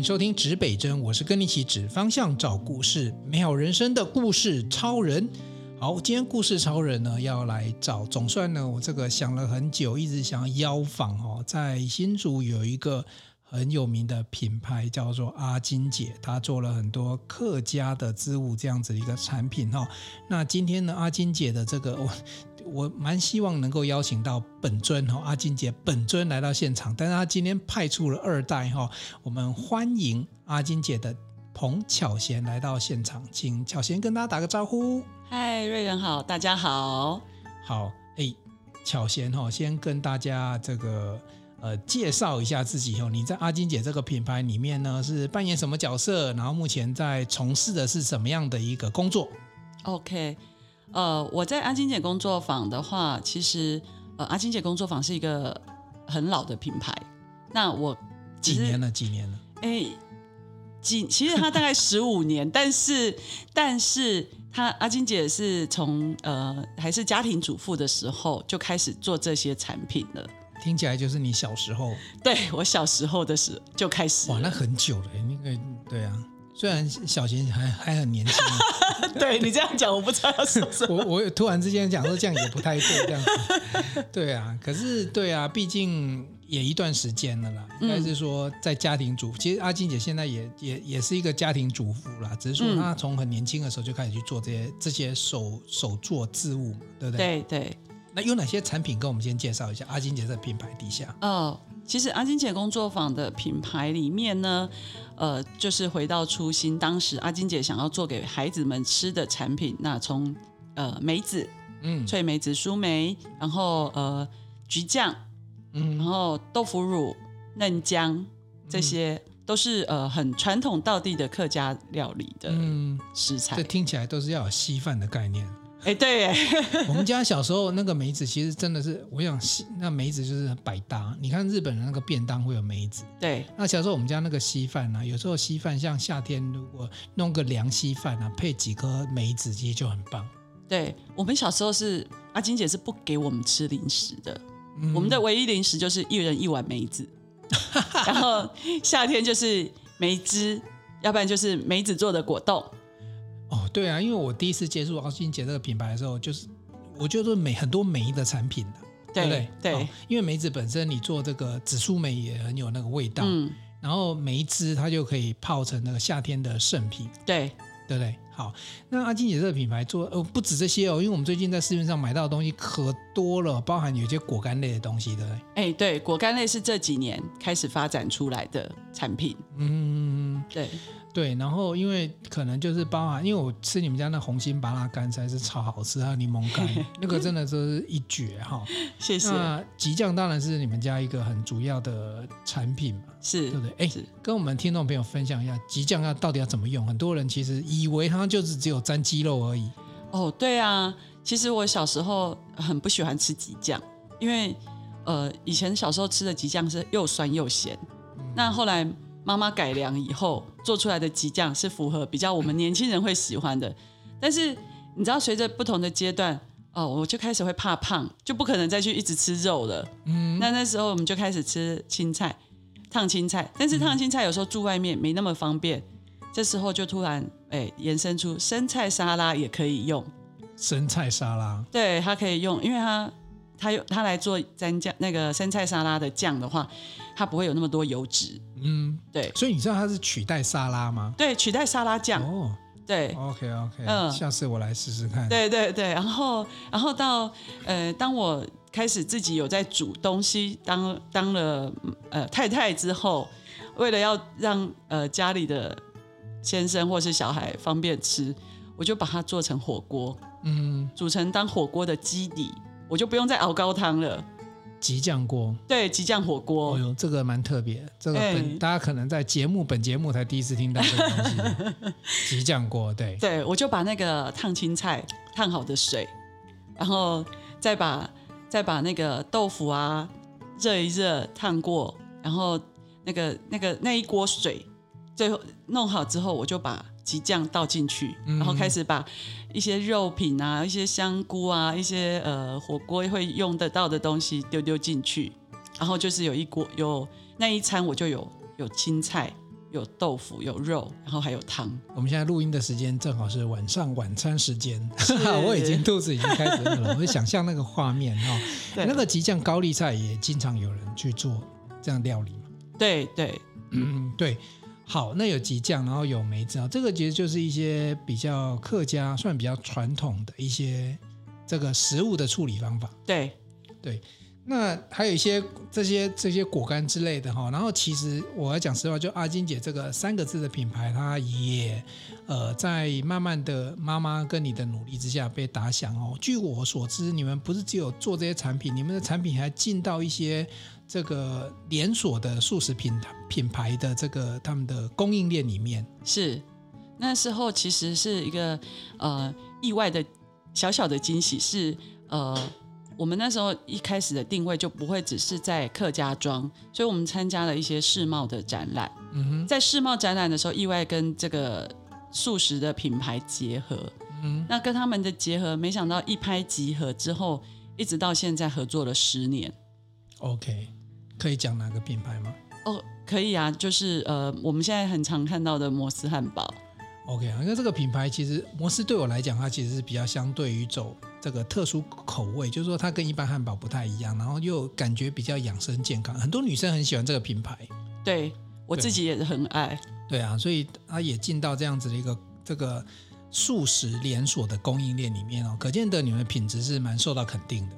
迎收听指北针，我是跟你一起指方向、找故事、美好人生的故事超人。好，今天故事超人呢要来找，总算呢我这个想了很久，一直想要邀访哦，在新竹有一个很有名的品牌叫做阿金姐，她做了很多客家的织物这样子的一个产品哈。那今天呢，阿金姐的这个我。我蛮希望能够邀请到本尊哈阿金姐本尊来到现场，但是她今天派出了二代哈，我们欢迎阿金姐的彭巧贤来到现场，请巧贤跟大家打个招呼。嗨，瑞仁好，大家好。好，哎，巧贤哈，先跟大家这个呃介绍一下自己哦。你在阿金姐这个品牌里面呢是扮演什么角色？然后目前在从事的是什么样的一个工作？OK。呃，我在阿金姐工作坊的话，其实呃，阿金姐工作坊是一个很老的品牌。那我几年了？几年了？哎，几？其实它大概十五年，但是但是她阿金姐是从呃还是家庭主妇的时候就开始做这些产品了。听起来就是你小时候？对，我小时候的时候就开始。哇，那很久了，那个对啊。虽然小贤还还很年轻，对你这样讲，我不知道要说什么。我我突然之间讲说这样也不太对，这样子。对啊，可是对啊，毕竟也一段时间了啦。应该是说在家庭主妇，其实阿金姐现在也也也是一个家庭主妇啦，只是说她从很年轻的时候就开始去做这些这些手手作织物嘛，对不对？对对。那有哪些产品跟我们先介绍一下？阿金姐在品牌底下。哦，其实阿金姐工作坊的品牌里面呢。呃，就是回到初心，当时阿金姐想要做给孩子们吃的产品，那从呃梅子，嗯，脆梅子、苏梅，然后呃橘酱，嗯，然后豆腐乳、嫩姜，这些、嗯、都是呃很传统道地的客家料理的食材。嗯、这听起来都是要有稀饭的概念。哎，对耶，我们家小时候那个梅子，其实真的是，我想那梅子就是百搭。你看日本的那个便当会有梅子，对。那小时候我们家那个稀饭呢、啊，有时候稀饭像夏天如果弄个凉稀饭啊，配几颗梅子，其实就很棒。对，我们小时候是阿金姐是不给我们吃零食的，嗯、我们的唯一零食就是一人一碗梅子，然后夏天就是梅汁，要不然就是梅子做的果冻。哦，对啊，因为我第一次接触阿金姐这个品牌的时候，就是我觉得梅很多梅的产品的，对，对不对？对、哦，因为梅子本身你做这个紫苏梅也很有那个味道，嗯，然后梅汁它就可以泡成那个夏天的圣品，对，对不对？好，那阿金姐这个品牌做呃不止这些哦，因为我们最近在市面上买到的东西可多了，包含有些果干类的东西，对不对？哎，对，果干类是这几年开始发展出来的产品，嗯，对。对，然后因为可能就是包含，因为我吃你们家那红心芭拉干才是超好吃，还有柠檬干，那个真的就是一绝哈。谢谢。那吉酱当然是你们家一个很主要的产品嘛，是对不对？哎，跟我们听众朋友分享一下吉酱要到底要怎么用？很多人其实以为它就是只有沾鸡肉而已。哦，对啊，其实我小时候很不喜欢吃吉酱，因为呃以前小时候吃的吉酱是又酸又咸，嗯、那后来。妈妈改良以后做出来的鸡酱是符合比较我们年轻人会喜欢的，但是你知道随着不同的阶段哦，我就开始会怕胖，就不可能再去一直吃肉了。嗯，那那时候我们就开始吃青菜，烫青菜，但是烫青菜有时候住外面没那么方便，这时候就突然哎延伸出生菜沙拉也可以用。生菜沙拉，对，它可以用，因为它。它有它来做蘸酱，那个生菜沙拉的酱的话，它不会有那么多油脂。嗯，对。所以你知道它是取代沙拉吗？对，取代沙拉酱。哦，对。OK OK，嗯，下次我来试试看。对对对，然后然后到呃，当我开始自己有在煮东西，当当了呃太太之后，为了要让呃家里的先生或是小孩方便吃，我就把它做成火锅，嗯，煮成当火锅的基底。我就不用再熬高汤了，吉酱锅，对，吉酱火锅。哦呦，这个蛮特别，这个本、欸、大家可能在节目本节目才第一次听到这个东西。吉酱锅，对，对，我就把那个烫青菜烫好的水，然后再把再把那个豆腐啊热一热烫过，然后那个那个那一锅水最后弄好之后，我就把。鸡酱倒进去，然后开始把一些肉品啊、一些香菇啊、一些呃火锅会用得到的东西丢丢进去，然后就是有一锅有那一餐我就有有青菜，有豆腐，有肉，然后还有汤。我们现在录音的时间正好是晚上晚餐时间，我已经肚子已经开始饿了。我会想象那个画面哦，那个极酱高丽菜也经常有人去做这样料理嘛。对对，嗯对。好，那有极酱，然后有梅子啊，这个其实就是一些比较客家，算比较传统的一些这个食物的处理方法。对对。那还有一些这些这些果干之类的哈，然后其实我要讲实话，就阿金姐这个三个字的品牌，它也呃在慢慢的妈妈跟你的努力之下被打响哦。据我所知，你们不是只有做这些产品，你们的产品还进到一些这个连锁的素食品品牌的这个他们的供应链里面。是，那时候其实是一个呃意外的小小的惊喜，是呃。我们那时候一开始的定位就不会只是在客家庄，所以我们参加了一些世贸的展览。嗯哼，在世贸展览的时候，意外跟这个素食的品牌结合。嗯，那跟他们的结合，没想到一拍即合之后，一直到现在合作了十年。OK，可以讲哪个品牌吗？哦，可以啊，就是呃，我们现在很常看到的摩斯汉堡。OK 啊，因为这个品牌其实摩斯对我来讲，它其实是比较相对于走。这个特殊口味，就是说它跟一般汉堡不太一样，然后又感觉比较养生健康，很多女生很喜欢这个品牌。对，我自己也是很爱。对啊，所以它也进到这样子的一个这个素食连锁的供应链里面哦，可见得你们的品质是蛮受到肯定的。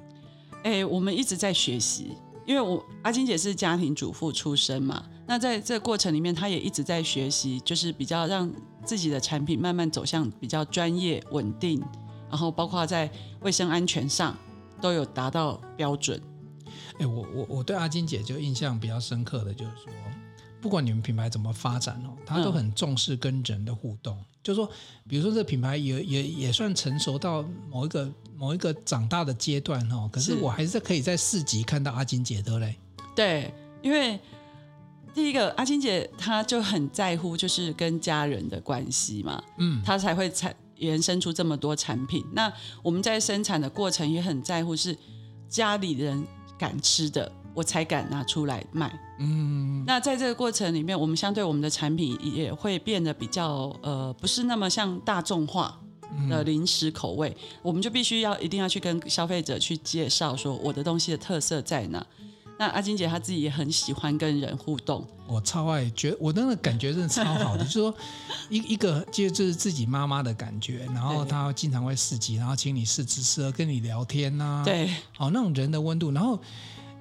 哎，我们一直在学习，因为我阿金姐是家庭主妇出身嘛，那在这个过程里面，她也一直在学习，就是比较让自己的产品慢慢走向比较专业稳定。然后包括在卫生安全上都有达到标准。哎，我我我对阿金姐就印象比较深刻的就是说，不管你们品牌怎么发展哦，她都很重视跟人的互动。嗯、就是说，比如说这个品牌也也也算成熟到某一个某一个长大的阶段哦，可是我还是可以在市集看到阿金姐的嘞。对，因为第一个阿金姐她就很在乎就是跟家人的关系嘛，嗯，她才会产。延伸出这么多产品，那我们在生产的过程也很在乎，是家里人敢吃的，我才敢拿出来卖。嗯，那在这个过程里面，我们相对我们的产品也会变得比较呃，不是那么像大众化的零食口味，我们就必须要一定要去跟消费者去介绍说我的东西的特色在哪。那阿金姐她自己也很喜欢跟人互动，我超爱，觉我那个感觉真的超好的，就是说 一一个就是自己妈妈的感觉，然后她经常会市集，然后请你试吃吃喝，跟你聊天呐、啊，对，好那种人的温度，然后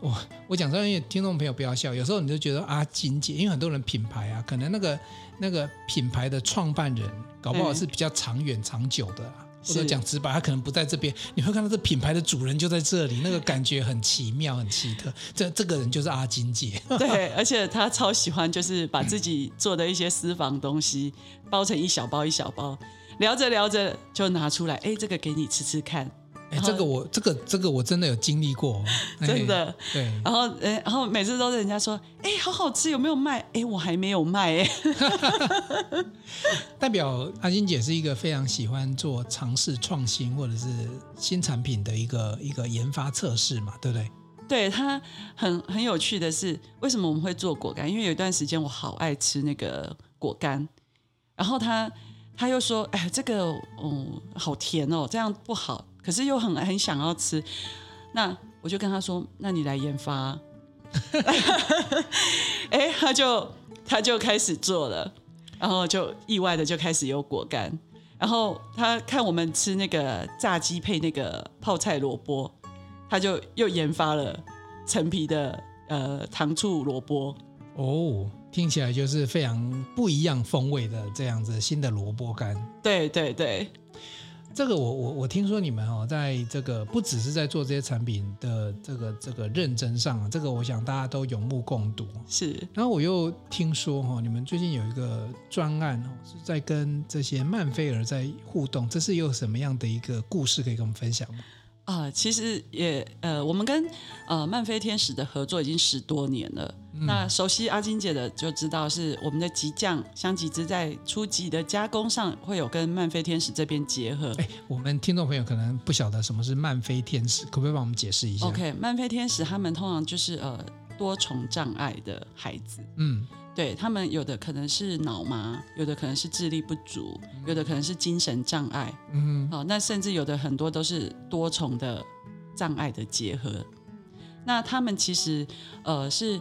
我我讲真的，听众朋友不要笑，有时候你就觉得阿金姐，因为很多人品牌啊，可能那个那个品牌的创办人搞不好是比较长远长久的、啊。或者讲直白，他可能不在这边，你会看到这品牌的主人就在这里，那个感觉很奇妙、很奇特。这这个人就是阿金姐，对，而且他超喜欢，就是把自己做的一些私房东西包成一小包一小包，聊着聊着就拿出来，哎，这个给你吃吃看。哎，这个我这个这个我真的有经历过，真的。对，然后呃，然后每次都是人家说，哎，好好吃，有没有卖？哎，我还没有卖。哎，代表阿金姐是一个非常喜欢做尝试创新或者是新产品的一个一个研发测试嘛，对不对？对，他很很有趣的是，为什么我们会做果干？因为有一段时间我好爱吃那个果干，然后他他又说，哎，这个哦好甜哦，这样不好。可是又很很想要吃，那我就跟他说：“那你来研发啊。”哎，他就他就开始做了，然后就意外的就开始有果干。然后他看我们吃那个炸鸡配那个泡菜萝卜，他就又研发了陈皮的呃糖醋萝卜。哦，听起来就是非常不一样风味的这样子新的萝卜干。对对对。这个我我我听说你们哦，在这个不只是在做这些产品的这个这个认真上，这个我想大家都有目共睹。是，然后我又听说哈，你们最近有一个专案哦，是在跟这些曼菲尔在互动，这是有什么样的一个故事可以跟我们分享吗？啊，其实也呃，我们跟呃曼菲天使的合作已经十多年了。嗯、那熟悉阿金姐的就知道，是我们的极酱香吉士在初级的加工上会有跟曼菲天使这边结合。哎，我们听众朋友可能不晓得什么是曼菲天使，可不可以帮我们解释一下？OK，曼菲天使他们通常就是呃多重障碍的孩子。嗯，对他们有的可能是脑麻，有的可能是智力不足，有的可能是精神障碍，嗯，好，那甚至有的很多都是多重的障碍的结合。那他们其实呃是。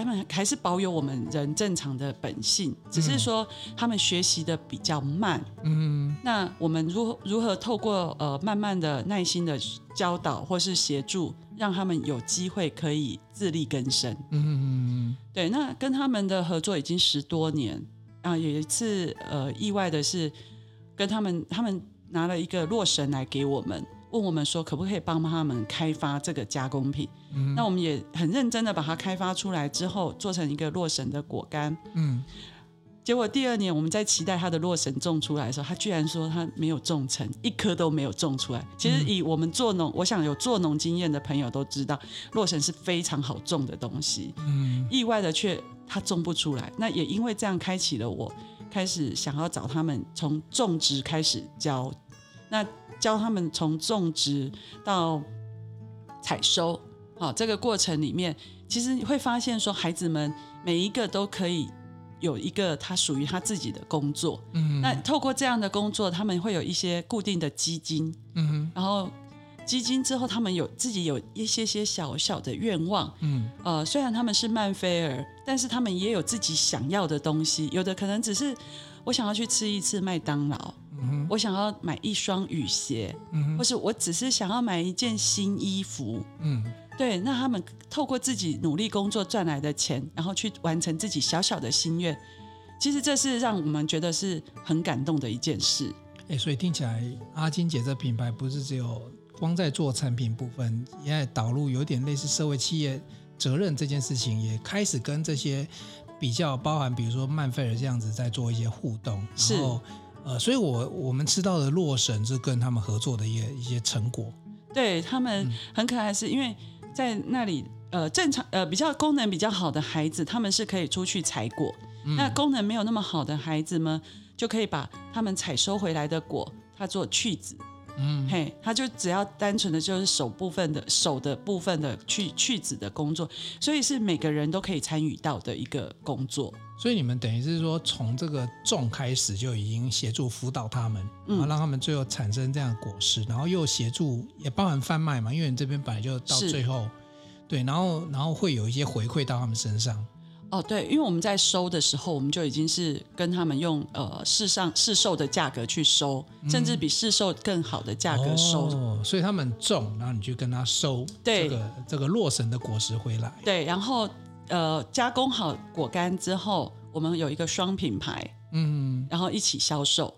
他们还是保有我们人正常的本性，只是说他们学习的比较慢。嗯，那我们如如何透过呃慢慢的、耐心的教导或是协助，让他们有机会可以自力更生？嗯嗯嗯。对，那跟他们的合作已经十多年啊，有一次呃意外的是，跟他们他们拿了一个洛神来给我们。问我们说可不可以帮他们开发这个加工品？嗯，那我们也很认真的把它开发出来之后，做成一个洛神的果干。嗯，结果第二年我们在期待他的洛神种出来的时候，他居然说他没有种成，一颗都没有种出来。其实以我们做农，我想有做农经验的朋友都知道，洛神是非常好种的东西。嗯，意外的却他种不出来。那也因为这样，开启了我开始想要找他们从种植开始教。那教他们从种植到采收，好，这个过程里面，其实你会发现说，孩子们每一个都可以有一个他属于他自己的工作。嗯，那透过这样的工作，他们会有一些固定的基金。嗯，然后基金之后，他们有自己有一些些小小的愿望。嗯，呃，虽然他们是曼菲儿，但是他们也有自己想要的东西。有的可能只是我想要去吃一次麦当劳。我想要买一双雨鞋，嗯，或是我只是想要买一件新衣服，嗯，对。那他们透过自己努力工作赚来的钱，然后去完成自己小小的心愿，其实这是让我们觉得是很感动的一件事。哎，所以听起来阿金姐这品牌不是只有光在做产品部分，也在导入有点类似社会企业责任这件事情，也开始跟这些比较包含，比如说曼菲尔这样子在做一些互动，是。呃，所以我，我我们吃到的洛神是跟他们合作的一些一些成果。对，他们很可爱，是因为在那里，呃，正常呃比较功能比较好的孩子，他们是可以出去采果。嗯、那功能没有那么好的孩子们，就可以把他们采收回来的果，他做去籽。嗯，嘿，他就只要单纯的就是手部分的手的部分的去去籽的工作，所以是每个人都可以参与到的一个工作。所以你们等于是说，从这个种开始就已经协助辅导他们，然后让他们最后产生这样的果实，然后又协助也包含贩卖嘛，因为你这边本来就到最后，对，然后然后会有一些回馈到他们身上。哦，对，因为我们在收的时候，我们就已经是跟他们用呃市上市售的价格去收，甚至比市售更好的价格收。哦，所以他们种，然后你去跟他收这个这个洛神的果实回来。对，然后呃加工好果干之后，我们有一个双品牌，嗯，然后一起销售。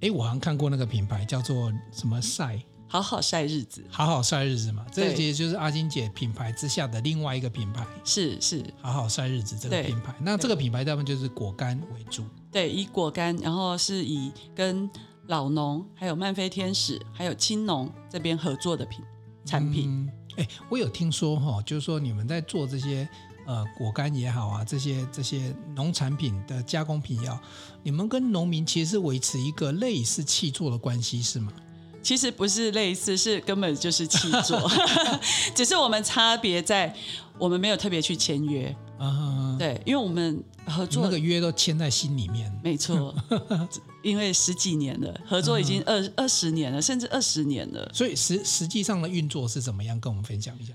哎，我好像看过那个品牌叫做什么晒。好好晒日子，好好晒日子嘛，这个其实就是阿金姐品牌之下的另外一个品牌，是是，好好晒日子这个品牌。那这个品牌大部分就是果干为主，对，以果干，然后是以跟老农、还有漫菲天使、还有青农这边合作的品产品。哎、嗯，我有听说哈，就是说你们在做这些呃果干也好啊，这些这些农产品的加工品也好，你们跟农民其实是维持一个类似契作的关系，是吗？其实不是类似，是根本就是契作，只是我们差别在我们没有特别去签约啊。对，因为我们合作那个约都签在心里面。没错，因为十几年了，合作已经二二十年了，甚至二十年了。所以实实际上的运作是怎么样？跟我们分享一下。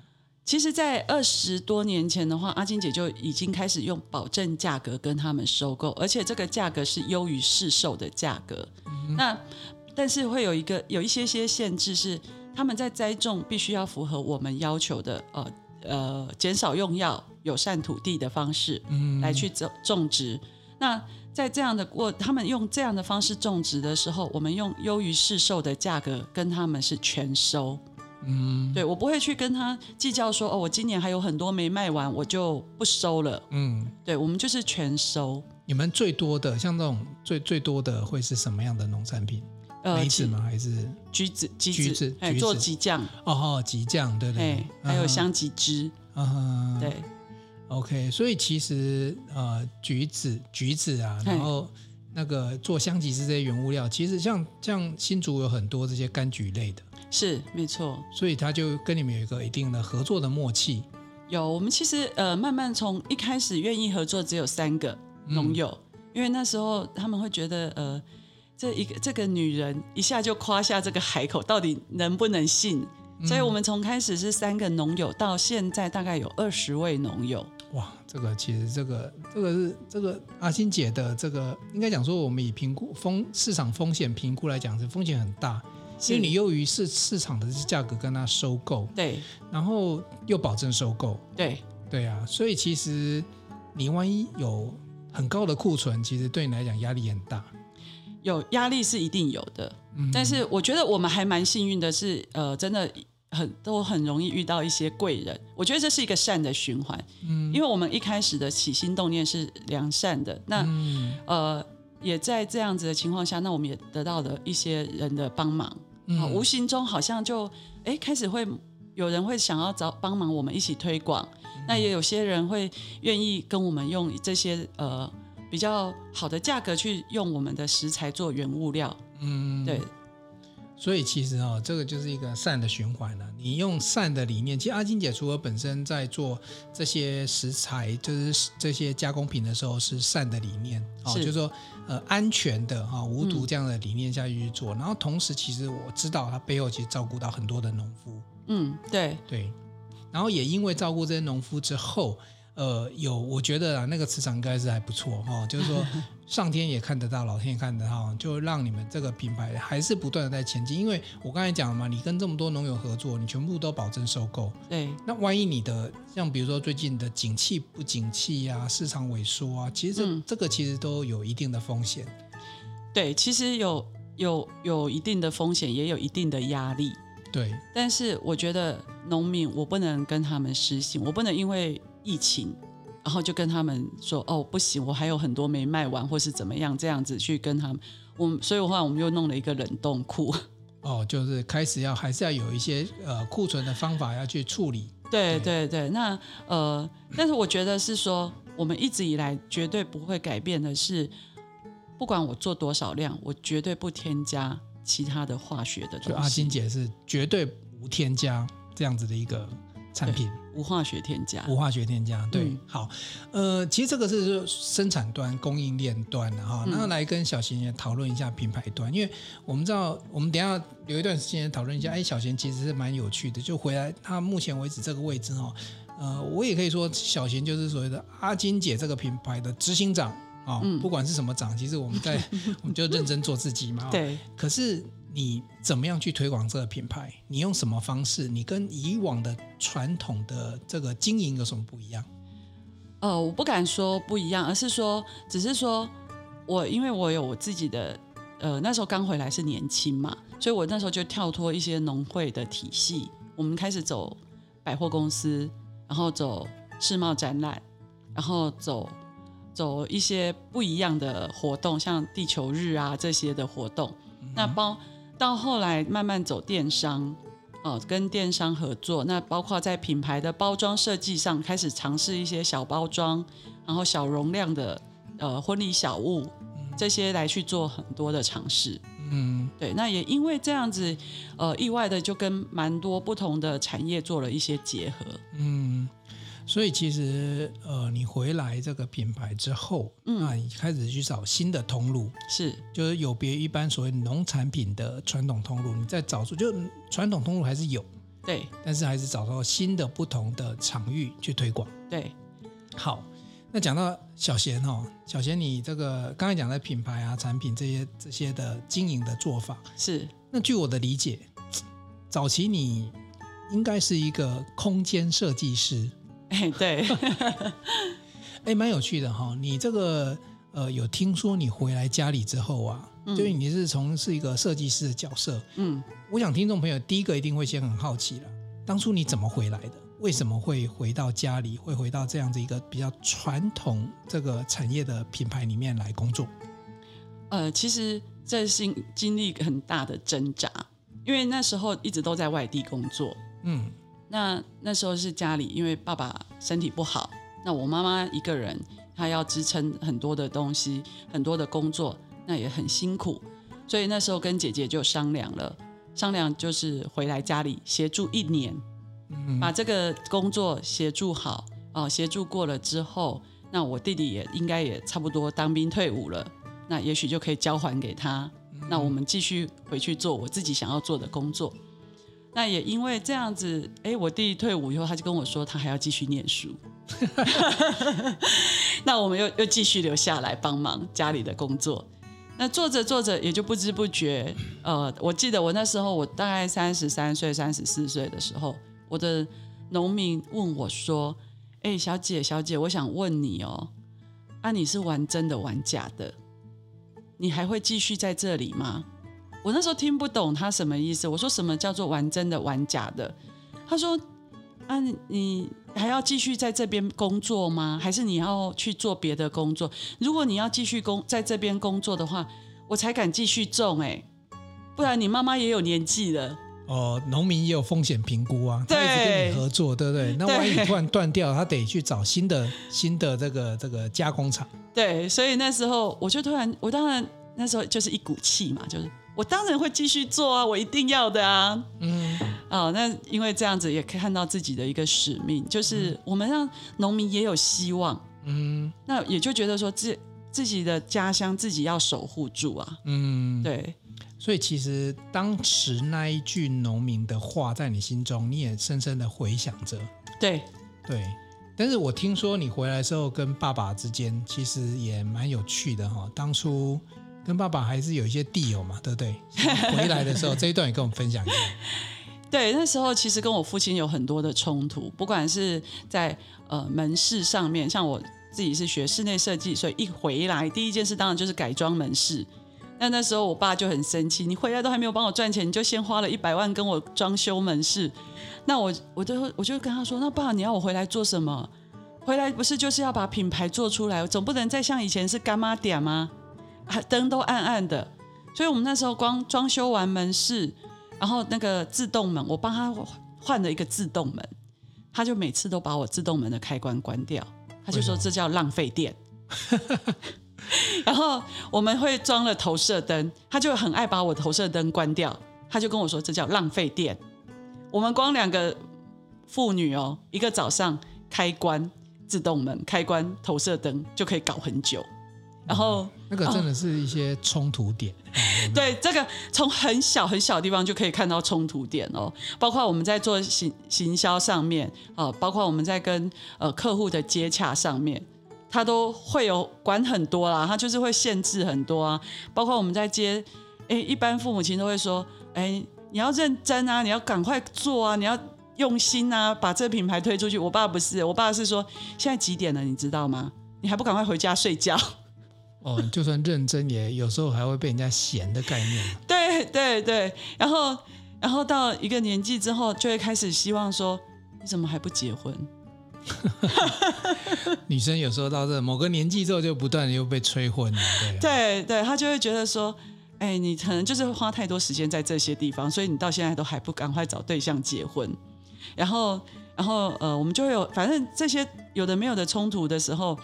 其实，在二十多年前的话，阿金姐就已经开始用保证价格跟他们收购，而且这个价格是优于市售的价格。嗯、那但是会有一个有一些些限制，是他们在栽种必须要符合我们要求的，呃呃，减少用药、友善土地的方式，嗯，来去种种植。那在这样的过，他们用这样的方式种植的时候，我们用优于市售的价格跟他们是全收，嗯，对，我不会去跟他计较说，哦，我今年还有很多没卖完，我就不收了，嗯，对，我们就是全收。你们最多的像这种最最多的会是什么样的农产品？梅子吗？还是橘子？橘子，橘子，哎，做橘酱。哦哦，橘酱，对对。还有香吉汁。嗯，对。OK，所以其实呃，橘子，橘子啊，然后那个做香吉汁这些原物料，其实像像新竹有很多这些柑橘类的。是，没错。所以他就跟你们有一个一定的合作的默契。有，我们其实呃，慢慢从一开始愿意合作只有三个农友，嗯、因为那时候他们会觉得呃，这一个这个女人一下就夸下这个海口，到底能不能信？嗯、所以我们从开始是三个农友，到现在大概有二十位农友。哇，这个其实这个这个是这个阿欣姐的这个应该讲说，我们以评估风市场风险评估来讲，是风险很大。因为你优于市市场的价格跟他收购，对，然后又保证收购，对，对啊，所以其实你万一有很高的库存，其实对你来讲压力很大。有压力是一定有的，嗯，但是我觉得我们还蛮幸运的是，呃，真的很都很容易遇到一些贵人，我觉得这是一个善的循环，嗯，因为我们一开始的起心动念是良善的，那，嗯，呃，也在这样子的情况下，那我们也得到了一些人的帮忙。嗯、无形中好像就哎开始会有人会想要找帮忙我们一起推广，嗯、那也有些人会愿意跟我们用这些呃比较好的价格去用我们的食材做原物料，嗯，对。所以其实哦，这个就是一个善的循环了。你用善的理念，其实阿金姐除了本身在做这些食材，就是这些加工品的时候是善的理念，哦，就是说呃安全的哈无毒这样的理念下去去做。然后同时，其实我知道他背后其实照顾到很多的农夫，嗯，对对。然后也因为照顾这些农夫之后。呃，有，我觉得啊，那个磁场应该是还不错哈、哦，就是说上天也看得到，老天也看得到，就让你们这个品牌还是不断的在前进。因为我刚才讲了嘛，你跟这么多农友合作，你全部都保证收购。对。那万一你的像比如说最近的景气不景气啊，市场萎缩啊，其实这、嗯、这个其实都有一定的风险。对，其实有有有一定的风险，也有一定的压力。对。但是我觉得农民，我不能跟他们失信，我不能因为。疫情，然后就跟他们说：“哦，不行，我还有很多没卖完，或是怎么样，这样子去跟他们。我所以的话，我们又弄了一个冷冻库。哦，就是开始要还是要有一些呃库存的方法要去处理。对对对，那呃，但是我觉得是说，我们一直以来绝对不会改变的是，不管我做多少量，我绝对不添加其他的化学的东西。就阿金姐是绝对无添加这样子的一个。”产品。无化学添加，无化学添加，对，嗯、好，呃，其实这个是生产端、供应链端的哈，那来跟小贤也讨论一下品牌端，因为我们知道，我们等一下有一段时间讨论一下，哎，小贤其实是蛮有趣的，就回来他目前为止这个位置哈，呃，我也可以说小贤就是所谓的阿金姐这个品牌的执行长啊，嗯、不管是什么长，其实我们在 我们就认真做自己嘛，对，可是。你怎么样去推广这个品牌？你用什么方式？你跟以往的传统的这个经营有什么不一样？呃，我不敢说不一样，而是说，只是说我因为我有我自己的，呃，那时候刚回来是年轻嘛，所以我那时候就跳脱一些农会的体系，我们开始走百货公司，然后走世贸展览，然后走走一些不一样的活动，像地球日啊这些的活动，嗯、那包。到后来慢慢走电商，哦，跟电商合作，那包括在品牌的包装设计上开始尝试一些小包装，然后小容量的呃婚礼小物这些来去做很多的尝试。嗯，对，那也因为这样子，呃，意外的就跟蛮多不同的产业做了一些结合。嗯。所以其实，呃，你回来这个品牌之后，嗯，那你开始去找新的通路，是，就是有别于一般所谓农产品的传统通路，你再找出，就传统通路还是有，对，但是还是找到新的不同的场域去推广，对。好，那讲到小贤哦，小贤你这个刚才讲的品牌啊、产品这些这些的经营的做法，是。那据我的理解，早期你应该是一个空间设计师。哎，对，哎，蛮有趣的哈。你这个呃，有听说你回来家里之后啊，嗯、就你是从是一个设计师的角色。嗯，我想听众朋友第一个一定会先很好奇了，当初你怎么回来的？为什么会回到家里，会回到这样子一个比较传统这个产业的品牌里面来工作？呃，其实这是经历很大的挣扎，因为那时候一直都在外地工作。嗯。那那时候是家里，因为爸爸身体不好，那我妈妈一个人，她要支撑很多的东西，很多的工作，那也很辛苦，所以那时候跟姐姐就商量了，商量就是回来家里协助一年，嗯，把这个工作协助好哦，协助过了之后，那我弟弟也应该也差不多当兵退伍了，那也许就可以交还给他，嗯、那我们继续回去做我自己想要做的工作。那也因为这样子，哎，我弟弟退伍以后，他就跟我说他还要继续念书，那我们又又继续留下来帮忙家里的工作。那做着做着，也就不知不觉，呃，我记得我那时候我大概三十三岁、三十四岁的时候，我的农民问我说：“哎，小姐，小姐，我想问你哦，啊，你是玩真的玩假的？你还会继续在这里吗？”我那时候听不懂他什么意思。我说：“什么叫做玩真的玩假的？”他说：“啊，你还要继续在这边工作吗？还是你要去做别的工作？如果你要继续工在这边工作的话，我才敢继续种哎，不然你妈妈也有年纪了。哦，农民也有风险评估啊，他一直跟你合作，对不对？那万一突然断掉，他得去找新的新的这个这个加工厂。对，所以那时候我就突然，我当然那时候就是一股气嘛，就是我当然会继续做啊，我一定要的啊。嗯，哦，那因为这样子也可以看到自己的一个使命，就是我们让农民也有希望。嗯，那也就觉得说自自己的家乡自己要守护住啊。嗯，对。所以其实当时那一句农民的话，在你心中，你也深深的回想着。对对，但是我听说你回来之后，跟爸爸之间其实也蛮有趣的哈。当初跟爸爸还是有一些地友嘛，对不对？回来的时候，这一段也跟我们分享一下。对，那时候其实跟我父亲有很多的冲突，不管是在呃门市上面，像我自己是学室内设计，所以一回来第一件事当然就是改装门市。那那时候我爸就很生气，你回来都还没有帮我赚钱，你就先花了一百万跟我装修门市。那我我就我就跟他说，那爸你要我回来做什么？回来不是就是要把品牌做出来，总不能再像以前是干妈店吗？灯都暗暗的。所以我们那时候光装修完门市，然后那个自动门，我帮他换了一个自动门，他就每次都把我自动门的开关关掉，他就说这叫浪费电。然后我们会装了投射灯，他就很爱把我投射灯关掉，他就跟我说这叫浪费电。我们光两个妇女哦，一个早上开关自动门、开关投射灯就可以搞很久。然后、嗯、那个真的是一些冲突点。哦、对，这个从很小很小的地方就可以看到冲突点哦，包括我们在做行行销上面啊，包括我们在跟呃客户的接洽上面。他都会有管很多啦，他就是会限制很多啊，包括我们在接，哎，一般父母亲都会说，哎，你要认真啊，你要赶快做啊，你要用心啊，把这品牌推出去。我爸不是，我爸是说，现在几点了，你知道吗？你还不赶快回家睡觉？哦，就算认真，也有时候还会被人家嫌的概念。对对对，然后然后到一个年纪之后，就会开始希望说，你怎么还不结婚？女生有时候到这某个年纪之后，就不断的又被催婚了。对、啊、对对，她就会觉得说，哎，你可能就是花太多时间在这些地方，所以你到现在都还不赶快找对象结婚。然后，然后呃，我们就会有反正这些有的没有的冲突的时候，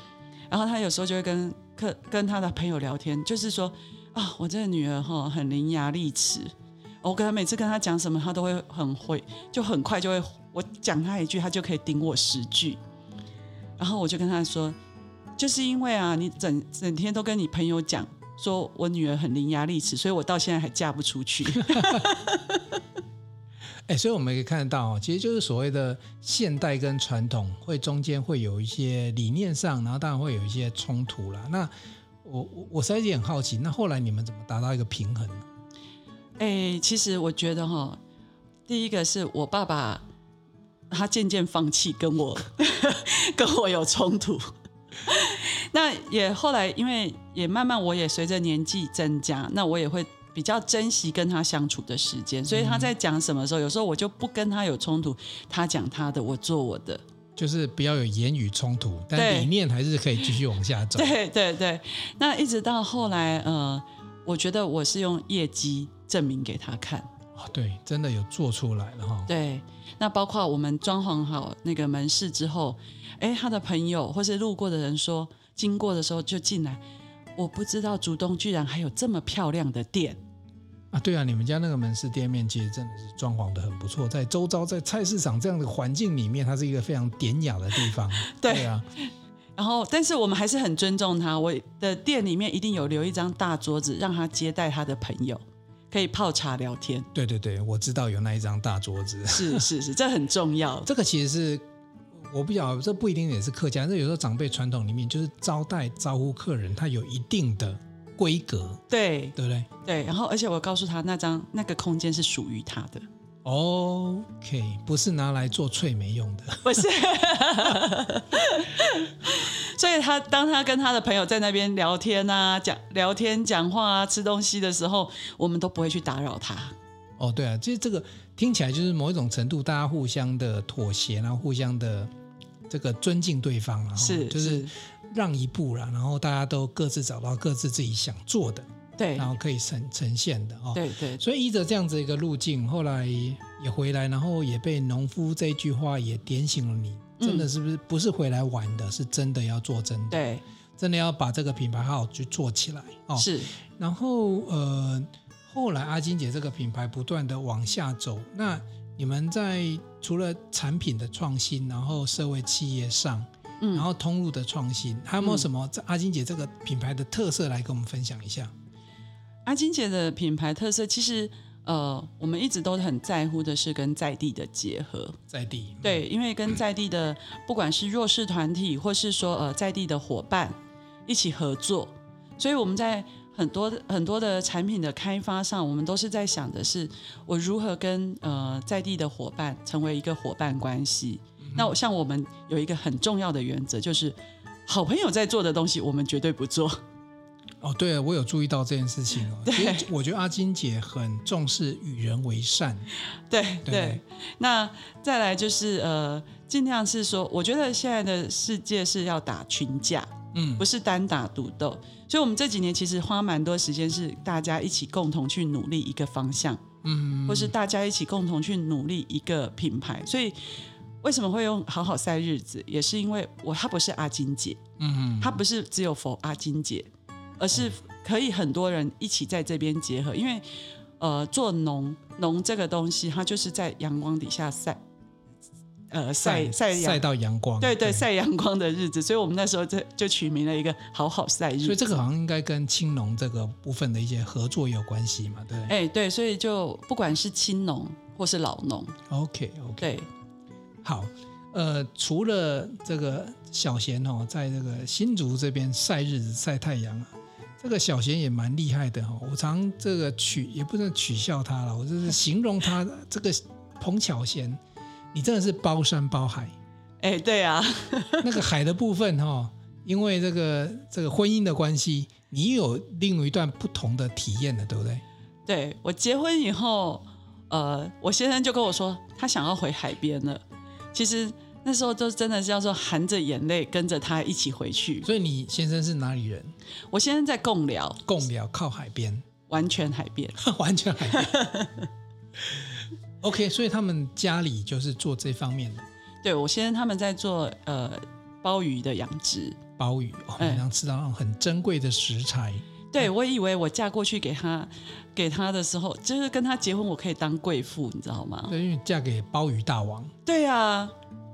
然后他有时候就会跟客跟他的朋友聊天，就是说啊，我这个女儿哈很伶牙俐齿，我跟他每次跟他讲什么，他都会很会，就很快就会。我讲他一句，他就可以顶我十句，然后我就跟他说，就是因为啊，你整整天都跟你朋友讲，说我女儿很伶牙俐齿，所以我到现在还嫁不出去。哎，所以我们可以看得到，其实就是所谓的现代跟传统会中间会有一些理念上，然后当然会有一些冲突啦。那我我我实在也很好奇，那后来你们怎么达到一个平衡呢？哎，其实我觉得哈，第一个是我爸爸。他渐渐放弃跟我 跟我有冲突，那也后来因为也慢慢我也随着年纪增加，那我也会比较珍惜跟他相处的时间，所以他在讲什么时候，有时候我就不跟他有冲突，他讲他的，我做我的，就是不要有言语冲突，但理念还是可以继续往下走。对对对，那一直到后来，呃，我觉得我是用业绩证明给他看。哦，对，真的有做出来了哈。对，那包括我们装潢好那个门市之后，哎，他的朋友或是路过的人说，经过的时候就进来，我不知道竹东居然还有这么漂亮的店。啊，对啊，你们家那个门市店面其实真的是装潢的很不错，在周遭在菜市场这样的环境里面，它是一个非常典雅的地方。对，对啊，然后但是我们还是很尊重他，我的店里面一定有留一张大桌子，让他接待他的朋友，可以泡茶聊天。对对对，我知道有那一张大桌子。是是是，这很重要。这个其实是我不晓得，这不一定也是客家，这有时候长辈传统里面就是招待招呼客人，他有一定的。规格对对不对？对，然后而且我告诉他，那张那个空间是属于他的。OK，不是拿来做脆梅用的，不是。所以他当他跟他的朋友在那边聊天啊，讲聊天、讲话啊、吃东西的时候，我们都不会去打扰他。哦，对啊，其实这个听起来就是某一种程度，大家互相的妥协，然后互相的这个尊敬对方啊，是就是。是让一步了，然后大家都各自找到各自自己想做的，对，然后可以呈呈现的哦，对对。所以依着这样子一个路径，后来也回来，然后也被农夫这句话也点醒了你，真的是不是不是回来玩的，是真的要做真的，对，真的要把这个品牌好好去做起来哦。是。然后呃，后来阿金姐这个品牌不断的往下走，那你们在除了产品的创新，然后社会企业上。嗯然后通路的创新，还有没有什么阿金姐这个品牌的特色来跟我们分享一下？阿金姐的品牌特色，其实呃，我们一直都很在乎的是跟在地的结合。在地对，因为跟在地的不管是弱势团体，或是说呃在地的伙伴一起合作，所以我们在很多很多的产品的开发上，我们都是在想的是我如何跟呃在地的伙伴成为一个伙伴关系。那我像我们有一个很重要的原则，就是好朋友在做的东西，我们绝对不做。哦，对啊，我有注意到这件事情哦。对，其实我觉得阿金姐很重视与人为善。对，对。那再来就是呃，尽量是说，我觉得现在的世界是要打群架，嗯，不是单打独斗。所以我们这几年其实花蛮多时间，是大家一起共同去努力一个方向，嗯，或是大家一起共同去努力一个品牌，所以。为什么会用好好晒日子？也是因为我他不是阿金姐，嗯，他不是只有否阿金姐，而是可以很多人一起在这边结合。因为呃，做农农这个东西，它就是在阳光底下晒，呃，晒晒晒到阳光，对对，晒阳光的日子。所以我们那时候就就取名了一个好好晒日子。所以这个好像应该跟青农这个部分的一些合作有关系嘛？对，哎对，所以就不管是青农或是老农，OK OK，对。好，呃，除了这个小贤哦，在这个新竹这边晒日子、晒太阳啊，这个小贤也蛮厉害的哈。我常这个取也不能取笑他了，我就是形容他这个 彭巧贤，你真的是包山包海。哎，对啊，那个海的部分哈，因为这个这个婚姻的关系，你有另一段不同的体验的，对不对？对，我结婚以后，呃，我先生就跟我说，他想要回海边了。其实那时候都真的是叫做含着眼泪跟着他一起回去。所以你先生是哪里人？我先生在贡寮。贡寮靠海边，完全海边，完全海边。OK，所以他们家里就是做这方面的。对，我先生他们在做呃鲍鱼的养殖。鲍鱼哦，能、嗯、吃到那种很珍贵的食材。对，我以为我嫁过去给他，给他的时候，就是跟他结婚，我可以当贵妇，你知道吗？对，因为嫁给鲍鱼大王。对啊，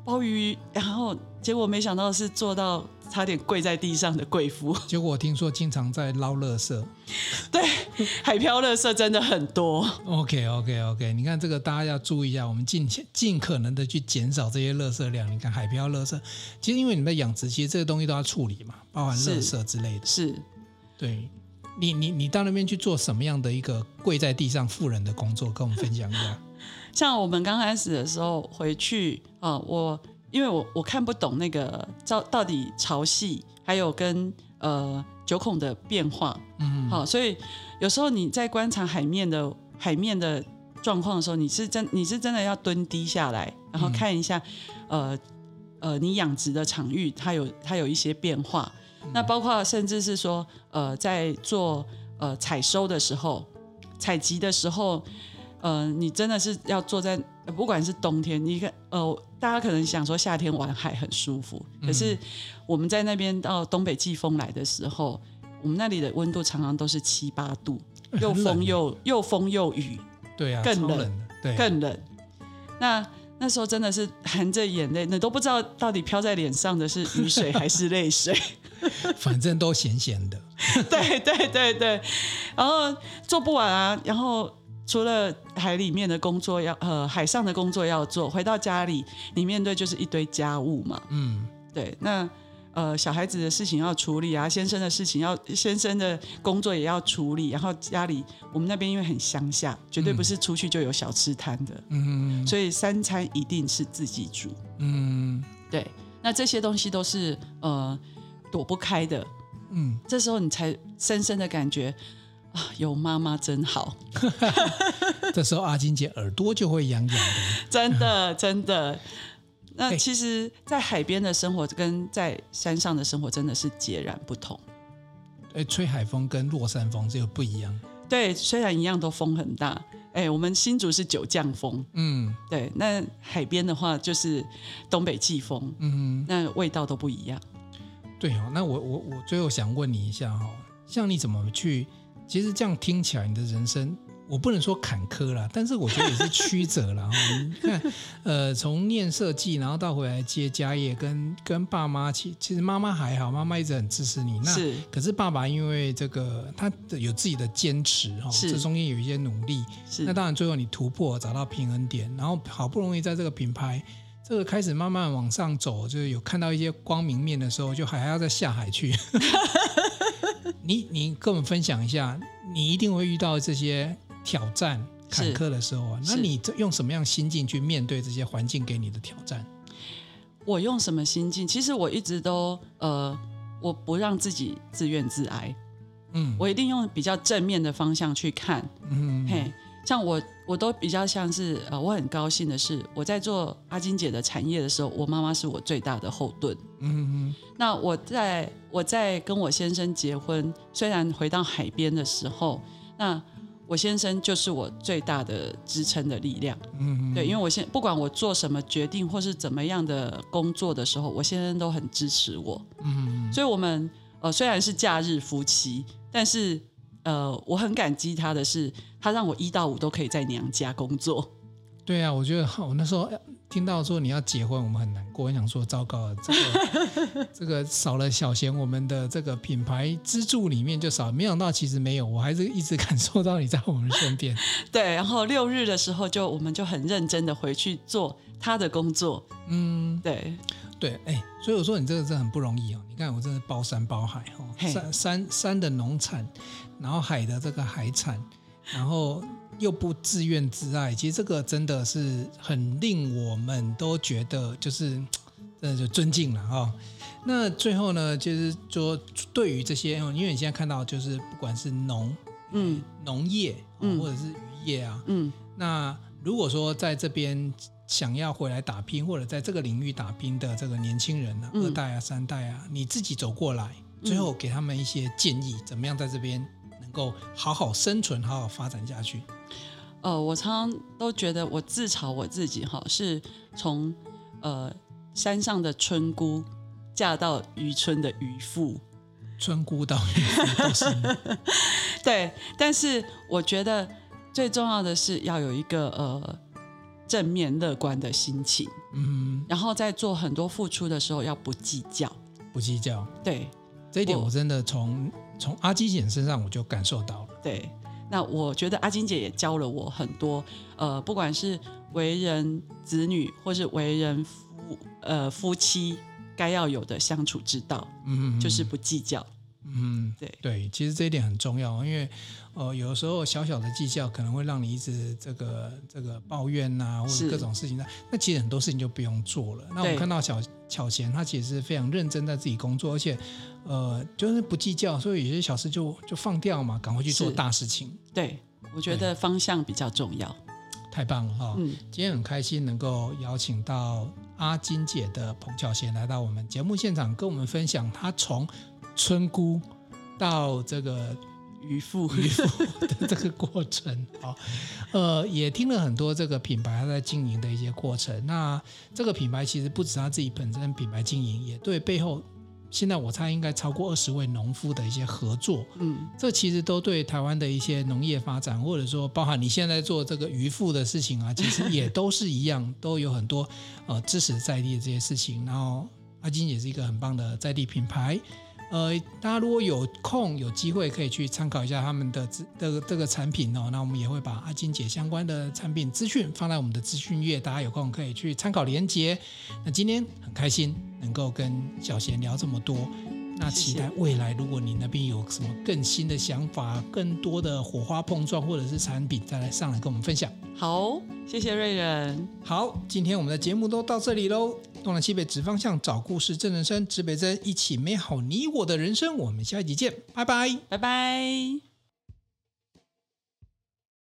鲍鱼，然后结果没想到是做到差点跪在地上的贵妇。结果我听说经常在捞垃圾。对，海漂垃圾真的很多。OK OK OK，你看这个大家要注意一下，我们尽尽可能的去减少这些垃圾量。你看海漂垃圾，其实因为你们的养殖，其实这个东西都要处理嘛，包含垃圾之类的。是，是对。你你你到那边去做什么样的一个跪在地上富人的工作？跟我们分享一下。像我们刚开始的时候回去啊，我因为我我看不懂那个到到底潮汐还有跟呃九孔的变化，嗯，好，所以有时候你在观察海面的海面的状况的时候，你是真你是真的要蹲低下来，然后看一下，呃呃，你养殖的场域它有它有一些变化。那包括甚至是说，呃，在做呃采收的时候，采集的时候，呃，你真的是要坐在，不管是冬天，你看，呃，大家可能想说夏天玩海很舒服，可是我们在那边到东北季风来的时候，我们那里的温度常常都是七八度，又风又又风又雨，对啊，更冷，冷对，更冷。那那时候真的是含着眼泪，你都不知道到底飘在脸上的是雨水还是泪水，反正都咸咸的。对对对对，然后做不完啊，然后除了海里面的工作要呃海上的工作要做，回到家里你面对就是一堆家务嘛。嗯，对，那。呃，小孩子的事情要处理啊，先生的事情要，先生的工作也要处理，然后家里我们那边因为很乡下，绝对不是出去就有小吃摊的，嗯，所以三餐一定是自己煮，嗯，对，那这些东西都是呃躲不开的，嗯，这时候你才深深的感觉啊，有妈妈真好，这时候阿金姐耳朵就会痒痒的，真的真的。那其实，在海边的生活跟在山上的生活真的是截然不同。哎，吹海风跟落山风这个不一样。对，虽然一样都风很大。哎，我们新竹是九降风。嗯，对。那海边的话就是东北季风。嗯哼，那味道都不一样。对哦，那我我我最后想问你一下哈，像你怎么去？其实这样听起来，你的人生。我不能说坎坷啦，但是我觉得也是曲折啦。你看，呃，从念设计，然后到回来接家业，跟跟爸妈，其其实妈妈还好，妈妈一直很支持你。那是，可是爸爸因为这个，他有自己的坚持哈，这中间有一些努力。是，那当然最后你突破找到平衡点，然后好不容易在这个品牌这个开始慢慢往上走，就是有看到一些光明面的时候，就还要再下海去。你你跟我们分享一下，你一定会遇到这些。挑战坎坷的时候啊，那你用什么样心境去面对这些环境给你的挑战？我用什么心境？其实我一直都呃，我不让自己自怨自艾，嗯，我一定用比较正面的方向去看，嗯嘿，像我我都比较像是呃，我很高兴的是我在做阿金姐的产业的时候，我妈妈是我最大的后盾，嗯嗯，那我在我在跟我先生结婚，虽然回到海边的时候，那。我先生就是我最大的支撑的力量，嗯，对，因为我现不管我做什么决定或是怎么样的工作的时候，我先生都很支持我，嗯，所以我们呃虽然是假日夫妻，但是呃我很感激他的是，他让我一到五都可以在娘家工作。对啊，我觉得我那时候。听到说你要结婚，我们很难过。我想说，糟糕了，这个 这个少了小贤，我们的这个品牌支柱里面就少。没想到其实没有，我还是一直感受到你在我们身边。对，然后六日的时候就我们就很认真的回去做他的工作。嗯，对对，哎，所以我说你这个真的很不容易哦。你看我真的包山包海哦，山山山的农产，然后海的这个海产，然后。又不自怨自艾，其实这个真的是很令我们都觉得就是，真的就尊敬了哈、哦。那最后呢，就是说对于这些，因为你现在看到就是不管是农，嗯，农业，嗯或者是渔业啊，嗯，那如果说在这边想要回来打拼，或者在这个领域打拼的这个年轻人呢、啊，二代啊、三代啊，你自己走过来，最后给他们一些建议，怎么样在这边能够好好生存、好好发展下去？呃，我常常都觉得我自嘲我自己哈，是从呃山上的村姑嫁到渔村的渔妇，村姑到渔妇都是 对，但是我觉得最重要的是要有一个呃正面乐观的心情，嗯，然后在做很多付出的时候要不计较，不计较，对，这一点我真的从从阿金姐身上我就感受到了，对。那我觉得阿金姐也教了我很多，呃，不管是为人子女，或是为人夫，呃，夫妻该要有的相处之道，嗯嗯，就是不计较，嗯，对对，其实这一点很重要，因为呃，有的时候小小的计较可能会让你一直这个这个抱怨呐、啊，或者各种事情，那那其实很多事情就不用做了。那我看到小巧贤，他其实是非常认真在自己工作，而且。呃，就是不计较，所以有些小事就就放掉嘛，赶快去做大事情。对，我觉得方向比较重要。太棒了哈、哦！嗯，今天很开心能够邀请到阿金姐的彭巧贤来到我们节目现场，跟我们分享她从村姑到这个渔夫渔夫 的这个过程。啊，呃，也听了很多这个品牌他在经营的一些过程。那这个品牌其实不止他自己本身品牌经营，也对背后。现在我猜应该超过二十位农夫的一些合作，嗯，这其实都对台湾的一些农业发展，或者说包含你现在做这个渔夫的事情啊，其实也都是一样，都有很多呃支持在地的这些事情。然后阿金也是一个很棒的在地品牌。呃，大家如果有空有机会，可以去参考一下他们的这这个这个产品哦。那我们也会把阿金姐相关的产品资讯放在我们的资讯页，大家有空可以去参考连接。那今天很开心能够跟小贤聊这么多，那期待未来如果你那边有什么更新的想法、更多的火花碰撞或者是产品，再来上来跟我们分享。好，谢谢瑞仁。好，今天我们的节目都到这里喽。东南西北指方向，找故事，正人生，指北针，一起美好你我的人生。我们下一集见，拜拜，拜拜。